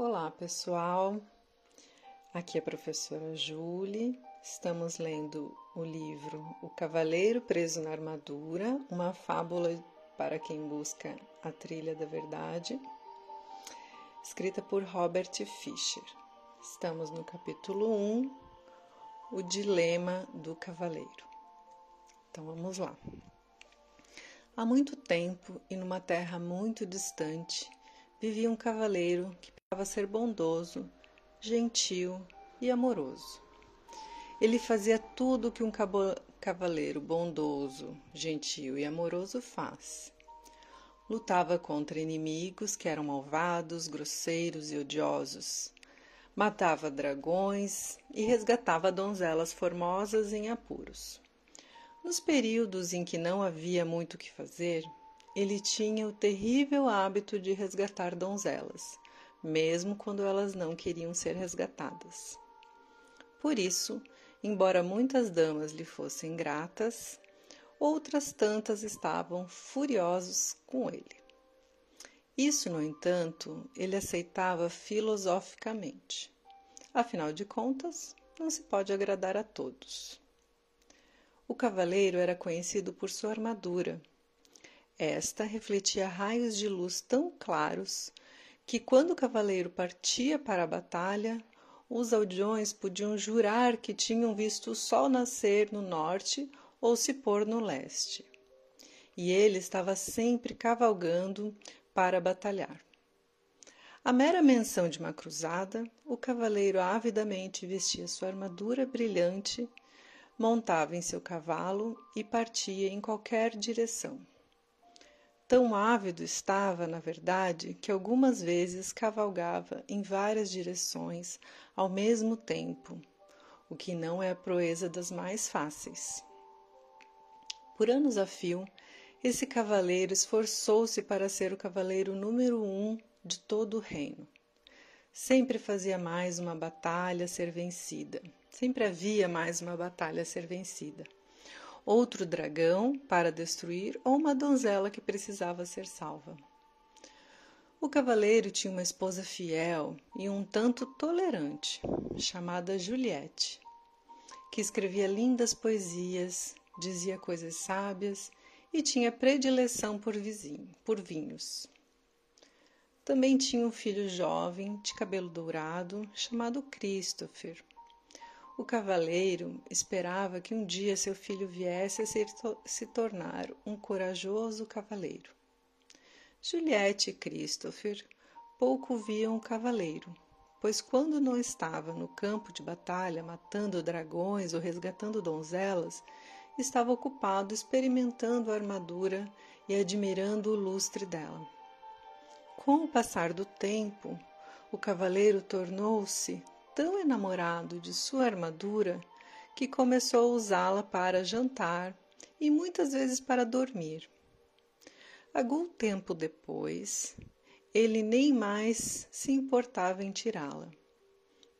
Olá, pessoal. Aqui é a professora Julie. Estamos lendo o livro O Cavaleiro Preso na Armadura, uma fábula para quem busca a trilha da verdade, escrita por Robert Fisher. Estamos no capítulo 1, O Dilema do Cavaleiro. Então vamos lá. Há muito tempo e numa terra muito distante, vivia um cavaleiro que pensava ser bondoso, gentil e amoroso. Ele fazia tudo o que um cavaleiro bondoso, gentil e amoroso faz. Lutava contra inimigos que eram malvados, grosseiros e odiosos. Matava dragões e resgatava donzelas formosas em apuros. Nos períodos em que não havia muito o que fazer, ele tinha o terrível hábito de resgatar donzelas, mesmo quando elas não queriam ser resgatadas. Por isso, embora muitas damas lhe fossem gratas, outras tantas estavam furiosos com ele. Isso, no entanto, ele aceitava filosoficamente. Afinal de contas, não se pode agradar a todos. O cavaleiro era conhecido por sua armadura, esta refletia raios de luz tão claros que, quando o cavaleiro partia para a batalha, os aldeões podiam jurar que tinham visto o sol nascer no norte ou se pôr no leste. E ele estava sempre cavalgando para batalhar. A mera menção de uma cruzada, o cavaleiro avidamente vestia sua armadura brilhante, montava em seu cavalo e partia em qualquer direção. Tão ávido estava, na verdade, que algumas vezes cavalgava em várias direções ao mesmo tempo, o que não é a proeza das mais fáceis. Por anos a fio, esse cavaleiro esforçou-se para ser o cavaleiro número um de todo o reino. Sempre fazia mais uma batalha a ser vencida. Sempre havia mais uma batalha a ser vencida outro dragão para destruir ou uma donzela que precisava ser salva. O cavaleiro tinha uma esposa fiel e um tanto tolerante, chamada Juliette, que escrevia lindas poesias, dizia coisas sábias e tinha predileção por, vizinho, por vinhos. Também tinha um filho jovem, de cabelo dourado, chamado Christopher, o cavaleiro esperava que um dia seu filho viesse a se, se tornar um corajoso cavaleiro. Juliette e Christopher pouco viam o cavaleiro, pois quando não estava no campo de batalha matando dragões ou resgatando donzelas, estava ocupado experimentando a armadura e admirando o lustre dela. Com o passar do tempo, o cavaleiro tornou-se tão enamorado de sua armadura que começou a usá-la para jantar e muitas vezes para dormir. Algum tempo depois, ele nem mais se importava em tirá-la.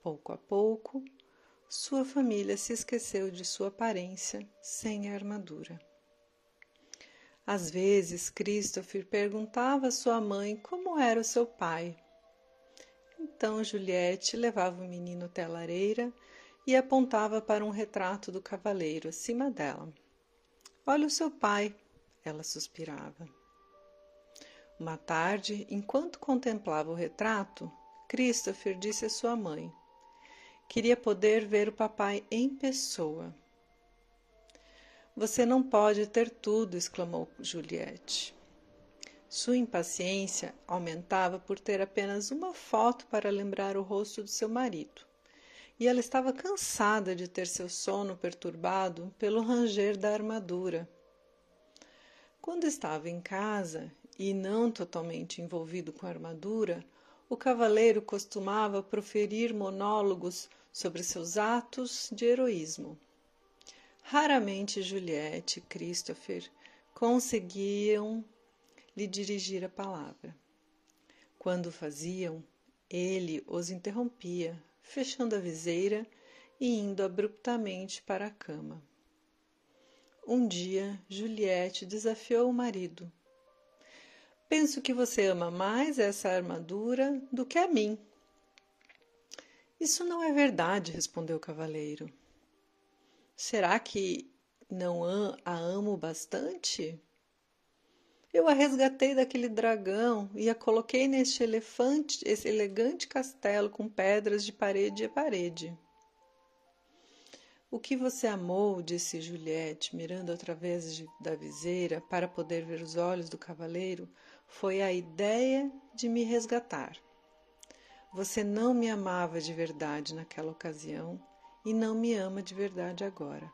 Pouco a pouco, sua família se esqueceu de sua aparência sem a armadura. Às vezes, Christopher perguntava à sua mãe como era o seu pai então Juliette levava o menino até a lareira e apontava para um retrato do cavaleiro acima dela. Olha o seu pai, ela suspirava. Uma tarde, enquanto contemplava o retrato, Christopher disse à sua mãe: Queria poder ver o papai em pessoa. Você não pode ter tudo, exclamou Juliette. Sua impaciência aumentava por ter apenas uma foto para lembrar o rosto do seu marido. E ela estava cansada de ter seu sono perturbado pelo ranger da armadura. Quando estava em casa e não totalmente envolvido com a armadura, o cavaleiro costumava proferir monólogos sobre seus atos de heroísmo. Raramente Juliette e Christopher conseguiam lhe dirigir a palavra. Quando faziam, ele os interrompia, fechando a viseira e indo abruptamente para a cama. Um dia, Juliette desafiou o marido. Penso que você ama mais essa armadura do que a mim, Isso não é verdade, respondeu o cavaleiro. Será que não a amo bastante? Eu a resgatei daquele dragão e a coloquei neste elefante, esse elegante castelo com pedras de parede a parede. O que você amou, disse Juliette, mirando através de, da viseira para poder ver os olhos do cavaleiro, foi a ideia de me resgatar. Você não me amava de verdade naquela ocasião e não me ama de verdade agora.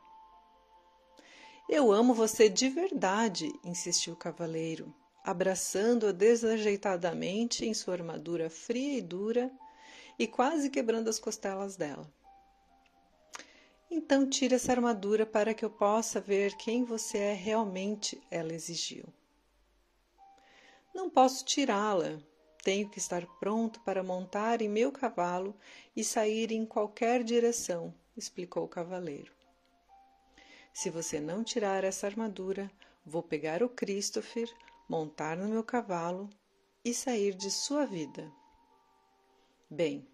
Eu amo você de verdade, insistiu o cavaleiro, abraçando-a desajeitadamente em sua armadura fria e dura e quase quebrando as costelas dela. Então tire essa armadura para que eu possa ver quem você é realmente, ela exigiu. Não posso tirá-la. Tenho que estar pronto para montar em meu cavalo e sair em qualquer direção, explicou o cavaleiro. Se você não tirar essa armadura, vou pegar o Christopher, montar no meu cavalo e sair de sua vida. Bem,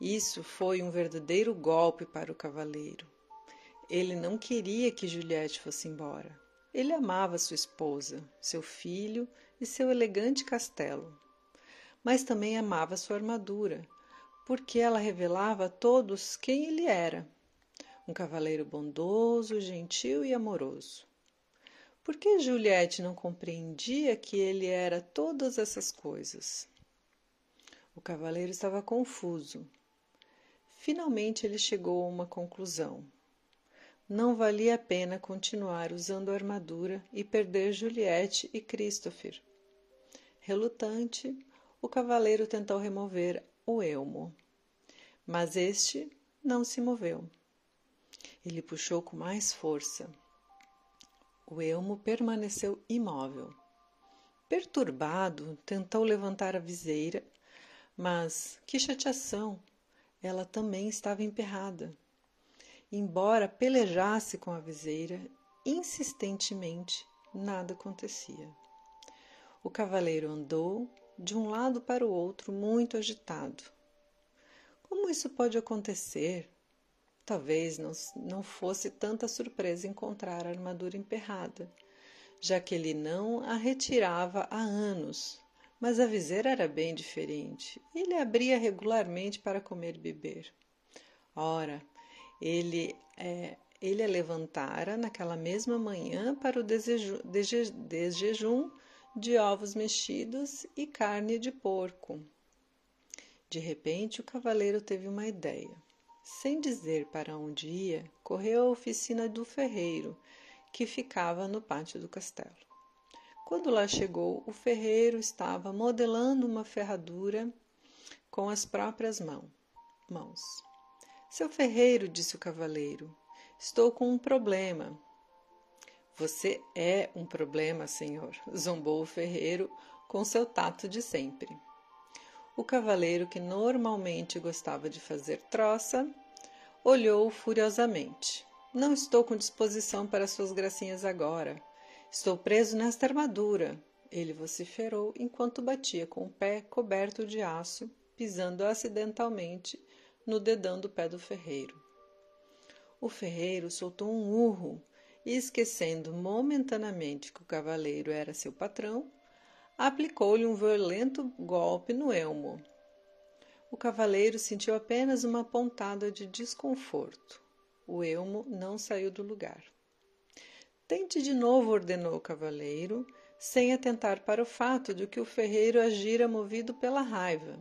isso foi um verdadeiro golpe para o cavaleiro. Ele não queria que Juliette fosse embora. Ele amava sua esposa, seu filho e seu elegante castelo. Mas também amava sua armadura, porque ela revelava a todos quem ele era um cavaleiro bondoso, gentil e amoroso. Por que Juliette não compreendia que ele era todas essas coisas? O cavaleiro estava confuso. Finalmente ele chegou a uma conclusão. Não valia a pena continuar usando a armadura e perder Juliette e Christopher. Relutante, o cavaleiro tentou remover o elmo, mas este não se moveu. Ele puxou com mais força. O elmo permaneceu imóvel. Perturbado, tentou levantar a viseira, mas que chateação! Ela também estava emperrada. Embora pelejasse com a viseira, insistentemente nada acontecia. O cavaleiro andou de um lado para o outro, muito agitado. Como isso pode acontecer? Talvez não, não fosse tanta surpresa encontrar a armadura emperrada, já que ele não a retirava há anos. Mas a viseira era bem diferente. Ele abria regularmente para comer e beber. Ora, ele, é, ele a levantara naquela mesma manhã para o desjejum de ovos mexidos e carne de porco. De repente, o cavaleiro teve uma ideia. Sem dizer para onde ia, correu à oficina do ferreiro, que ficava no pátio do castelo. Quando lá chegou, o ferreiro estava modelando uma ferradura com as próprias mão, mãos. Seu ferreiro, disse o cavaleiro, estou com um problema. Você é um problema, senhor, zombou o ferreiro com seu tato de sempre. O cavaleiro, que normalmente gostava de fazer troça, olhou furiosamente. Não estou com disposição para suas gracinhas agora. Estou preso nesta armadura, ele vociferou enquanto batia com o pé coberto de aço, pisando acidentalmente no dedão do pé do ferreiro. O ferreiro soltou um urro e, esquecendo momentaneamente que o cavaleiro era seu patrão, aplicou-lhe um violento golpe no elmo. O cavaleiro sentiu apenas uma pontada de desconforto. O elmo não saiu do lugar. Tente de novo, ordenou o cavaleiro, sem atentar para o fato de que o ferreiro agira movido pela raiva.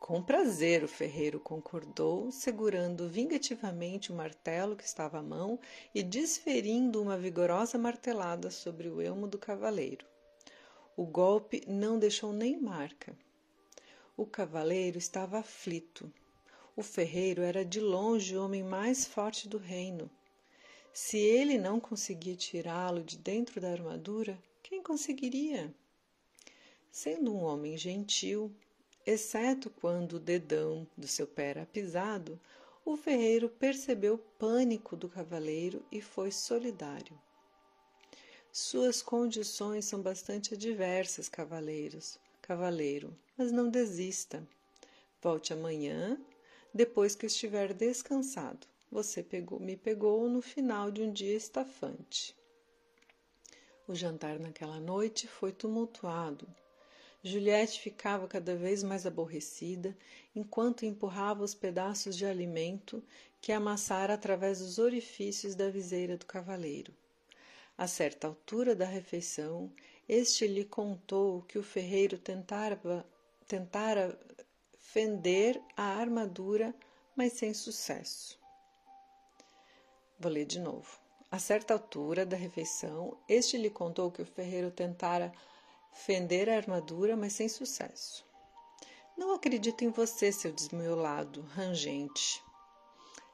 Com prazer, o ferreiro concordou, segurando vingativamente o martelo que estava à mão e desferindo uma vigorosa martelada sobre o elmo do cavaleiro. O golpe não deixou nem marca. O cavaleiro estava aflito. O ferreiro era de longe o homem mais forte do reino. Se ele não conseguia tirá-lo de dentro da armadura, quem conseguiria? Sendo um homem gentil, exceto quando o dedão do seu pé era pisado, o ferreiro percebeu o pânico do cavaleiro e foi solidário. Suas condições são bastante adversas, cavaleiros, cavaleiro, mas não desista. Volte amanhã, depois que estiver descansado. Você pegou, me pegou no final de um dia estafante. O jantar naquela noite foi tumultuado. Juliette ficava cada vez mais aborrecida enquanto empurrava os pedaços de alimento que amassara através dos orifícios da viseira do cavaleiro. A certa altura da refeição, este lhe contou que o ferreiro tentara, tentara fender a armadura, mas sem sucesso. Vou ler de novo. A certa altura da refeição, este lhe contou que o ferreiro tentara fender a armadura, mas sem sucesso. Não acredito em você, seu desmiolado, rangente.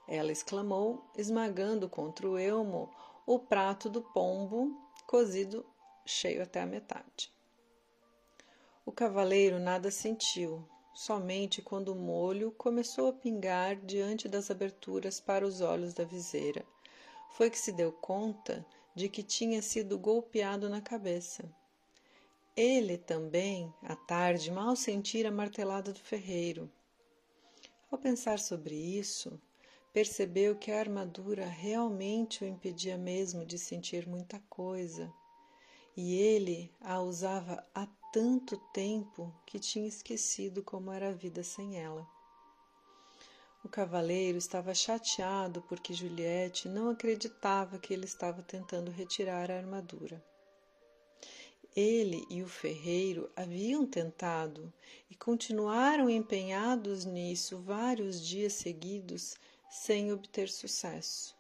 Ela exclamou, esmagando contra o elmo o prato do pombo cozido cheio até a metade. O cavaleiro nada sentiu, somente quando o molho começou a pingar diante das aberturas para os olhos da viseira, foi que se deu conta de que tinha sido golpeado na cabeça. Ele também, à tarde, mal sentira a martelada do ferreiro. Ao pensar sobre isso, percebeu que a armadura realmente o impedia mesmo de sentir muita coisa, e ele a usava há tanto tempo que tinha esquecido como era a vida sem ela. O cavaleiro estava chateado porque Juliette não acreditava que ele estava tentando retirar a armadura. Ele e o ferreiro haviam tentado e continuaram empenhados nisso vários dias seguidos sem obter sucesso.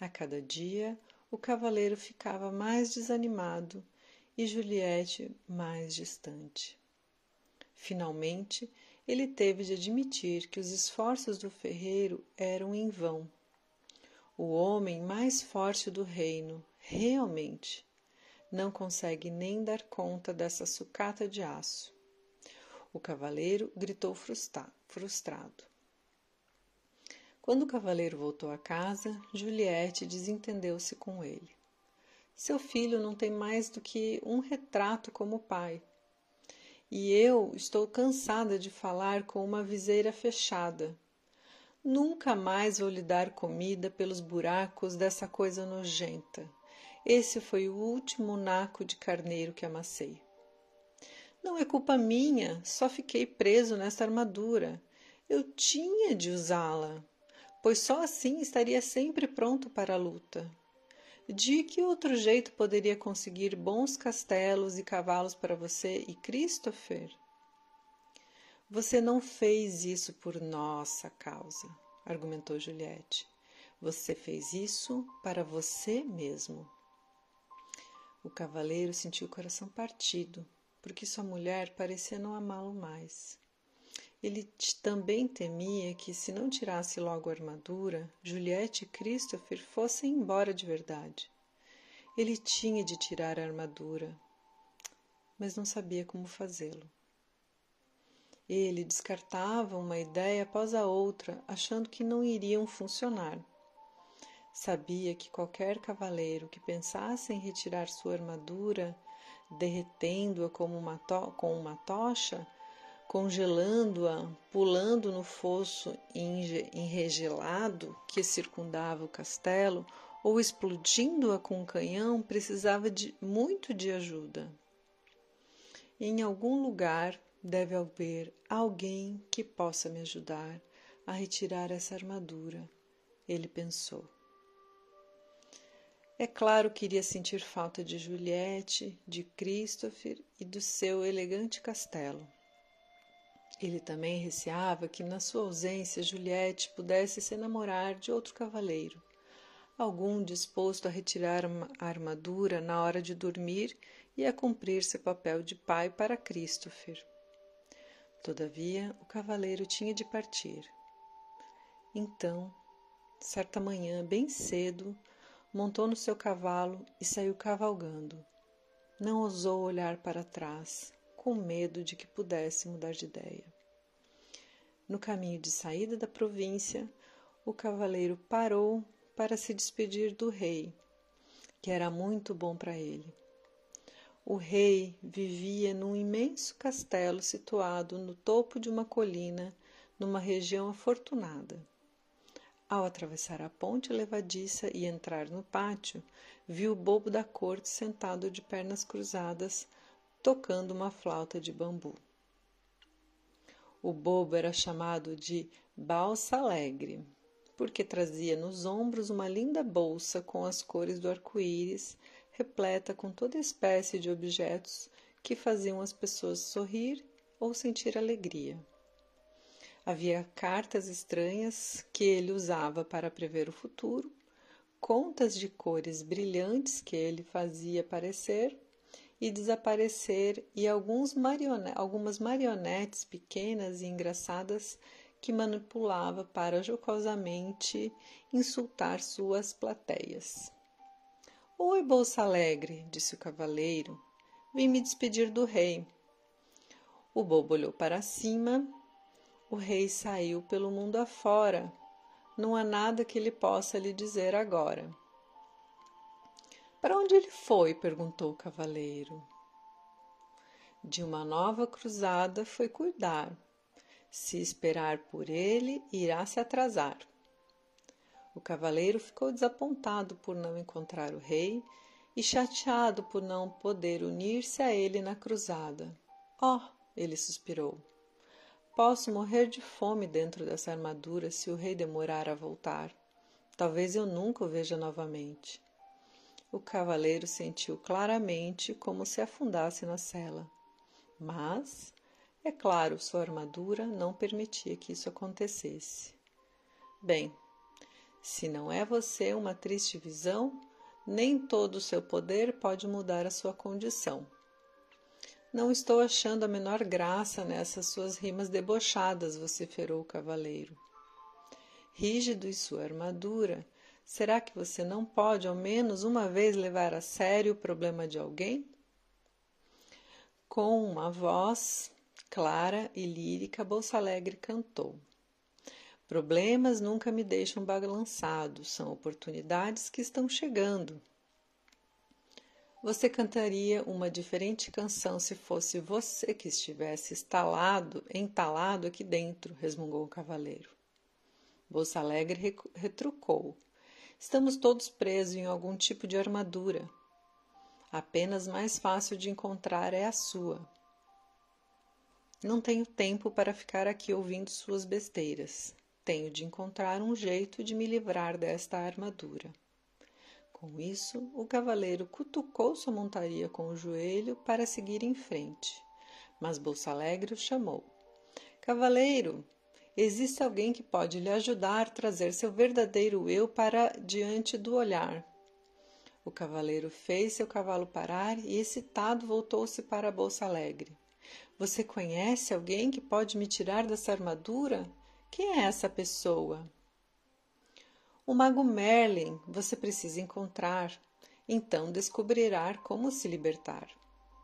A cada dia, o cavaleiro ficava mais desanimado e Juliette mais distante. Finalmente, ele teve de admitir que os esforços do ferreiro eram em vão. O homem mais forte do reino, realmente, não consegue nem dar conta dessa sucata de aço. O cavaleiro gritou frustrado. Quando o cavaleiro voltou a casa, Juliette desentendeu-se com ele. Seu filho não tem mais do que um retrato como pai. E eu estou cansada de falar com uma viseira fechada. Nunca mais vou lhe dar comida pelos buracos dessa coisa nojenta. Esse foi o último naco de carneiro que amassei. Não é culpa minha, só fiquei preso nesta armadura. Eu tinha de usá-la, pois só assim estaria sempre pronto para a luta. De que outro jeito poderia conseguir bons castelos e cavalos para você e Christopher? Você não fez isso por nossa causa, argumentou Juliette. Você fez isso para você mesmo. O cavaleiro sentiu o coração partido, porque sua mulher parecia não amá-lo mais. Ele também temia que, se não tirasse logo a armadura, Juliette e Christopher fossem embora de verdade. Ele tinha de tirar a armadura, mas não sabia como fazê-lo. Ele descartava uma ideia após a outra, achando que não iriam funcionar. Sabia que qualquer cavaleiro que pensasse em retirar sua armadura, derretendo-a com uma tocha, congelando-a, pulando no fosso enregelado que circundava o castelo, ou explodindo-a com um canhão, precisava de muito de ajuda. Em algum lugar deve haver alguém que possa me ajudar a retirar essa armadura, ele pensou. É claro que iria sentir falta de Juliette, de Christopher e do seu elegante castelo. Ele também receava que, na sua ausência, Juliette pudesse se enamorar de outro cavaleiro, algum disposto a retirar a armadura na hora de dormir e a cumprir seu papel de pai para Christopher. Todavia, o cavaleiro tinha de partir. Então, certa manhã, bem cedo, montou no seu cavalo e saiu cavalgando. Não ousou olhar para trás, com medo de que pudesse mudar de ideia. No caminho de saída da província, o cavaleiro parou para se despedir do rei, que era muito bom para ele. O rei vivia num imenso castelo situado no topo de uma colina, numa região afortunada. Ao atravessar a ponte levadiça e entrar no pátio, viu o bobo da corte sentado de pernas cruzadas, tocando uma flauta de bambu. O bobo era chamado de Balsa Alegre, porque trazia nos ombros uma linda bolsa com as cores do arco-íris, repleta com toda espécie de objetos que faziam as pessoas sorrir ou sentir alegria. Havia cartas estranhas que ele usava para prever o futuro, contas de cores brilhantes que ele fazia aparecer e desaparecer, e algumas marionetes pequenas e engraçadas que manipulava para jocosamente insultar suas plateias. Oi, Bolsa Alegre, disse o cavaleiro. Vim me despedir do rei. O bobo olhou para cima o rei saiu pelo mundo afora. Não há nada que ele possa lhe dizer agora. Para onde ele foi? perguntou o cavaleiro. De uma nova cruzada foi cuidar. Se esperar por ele, irá se atrasar. O cavaleiro ficou desapontado por não encontrar o rei e chateado por não poder unir-se a ele na cruzada. Oh! ele suspirou. Posso morrer de fome dentro dessa armadura se o rei demorar a voltar. Talvez eu nunca o veja novamente. O cavaleiro sentiu claramente como se afundasse na cela. Mas, é claro, sua armadura não permitia que isso acontecesse. Bem, se não é você uma triste visão, nem todo o seu poder pode mudar a sua condição. Não estou achando a menor graça nessas suas rimas debochadas, vociferou o cavaleiro. Rígido em sua armadura, será que você não pode ao menos uma vez levar a sério o problema de alguém? Com uma voz clara e lírica, Bolsa Alegre cantou. Problemas nunca me deixam balançado, são oportunidades que estão chegando. Você cantaria uma diferente canção se fosse você que estivesse instalado, entalado aqui dentro, resmungou o cavaleiro. Bolsa Alegre retrucou. Estamos todos presos em algum tipo de armadura. Apenas mais fácil de encontrar é a sua. Não tenho tempo para ficar aqui ouvindo suas besteiras. Tenho de encontrar um jeito de me livrar desta armadura. Com isso, o cavaleiro cutucou sua montaria com o joelho para seguir em frente. Mas Bolsa Alegre o chamou. Cavaleiro, existe alguém que pode lhe ajudar a trazer seu verdadeiro eu para diante do olhar. O cavaleiro fez seu cavalo parar e, excitado, voltou-se para a Bolsa Alegre. Você conhece alguém que pode me tirar dessa armadura? Quem é essa pessoa? O mago Merlin você precisa encontrar, então descobrirá como se libertar.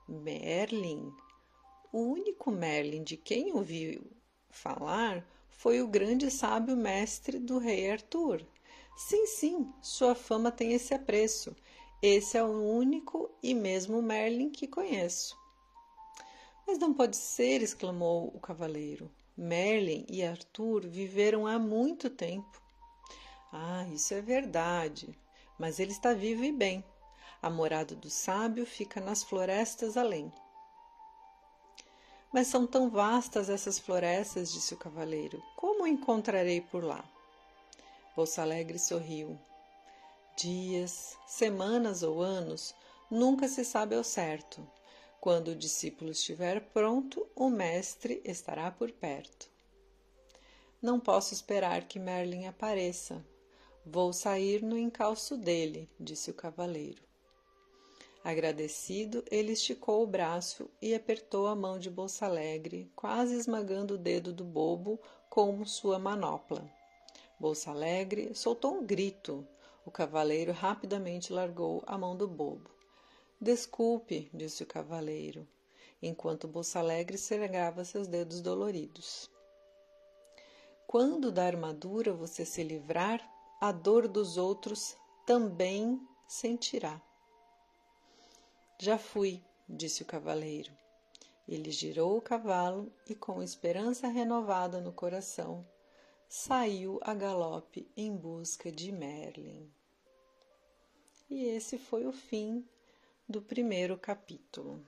Merlin? O único Merlin de quem ouviu falar foi o grande sábio mestre do rei Arthur. Sim, sim, sua fama tem esse apreço. Esse é o único e mesmo Merlin que conheço. Mas não pode ser, exclamou o cavaleiro. Merlin e Arthur viveram há muito tempo. Ah, isso é verdade. Mas ele está vivo e bem. A morada do sábio fica nas florestas além. Mas são tão vastas essas florestas, disse o cavaleiro. Como o encontrarei por lá? Bolsa Alegre sorriu. Dias, semanas ou anos, nunca se sabe ao certo. Quando o discípulo estiver pronto, o mestre estará por perto. Não posso esperar que Merlin apareça, Vou sair no encalço dele, disse o cavaleiro. Agradecido, ele esticou o braço e apertou a mão de Bolsa Alegre, quase esmagando o dedo do bobo com sua manopla. Bolsa Alegre soltou um grito. O cavaleiro rapidamente largou a mão do bobo. Desculpe, disse o cavaleiro, enquanto Bolsa Alegre segava seus dedos doloridos. Quando da armadura você se livrar, a dor dos outros também sentirá. Já fui, disse o cavaleiro. Ele girou o cavalo e, com esperança renovada no coração, saiu a galope em busca de Merlin. E esse foi o fim do primeiro capítulo.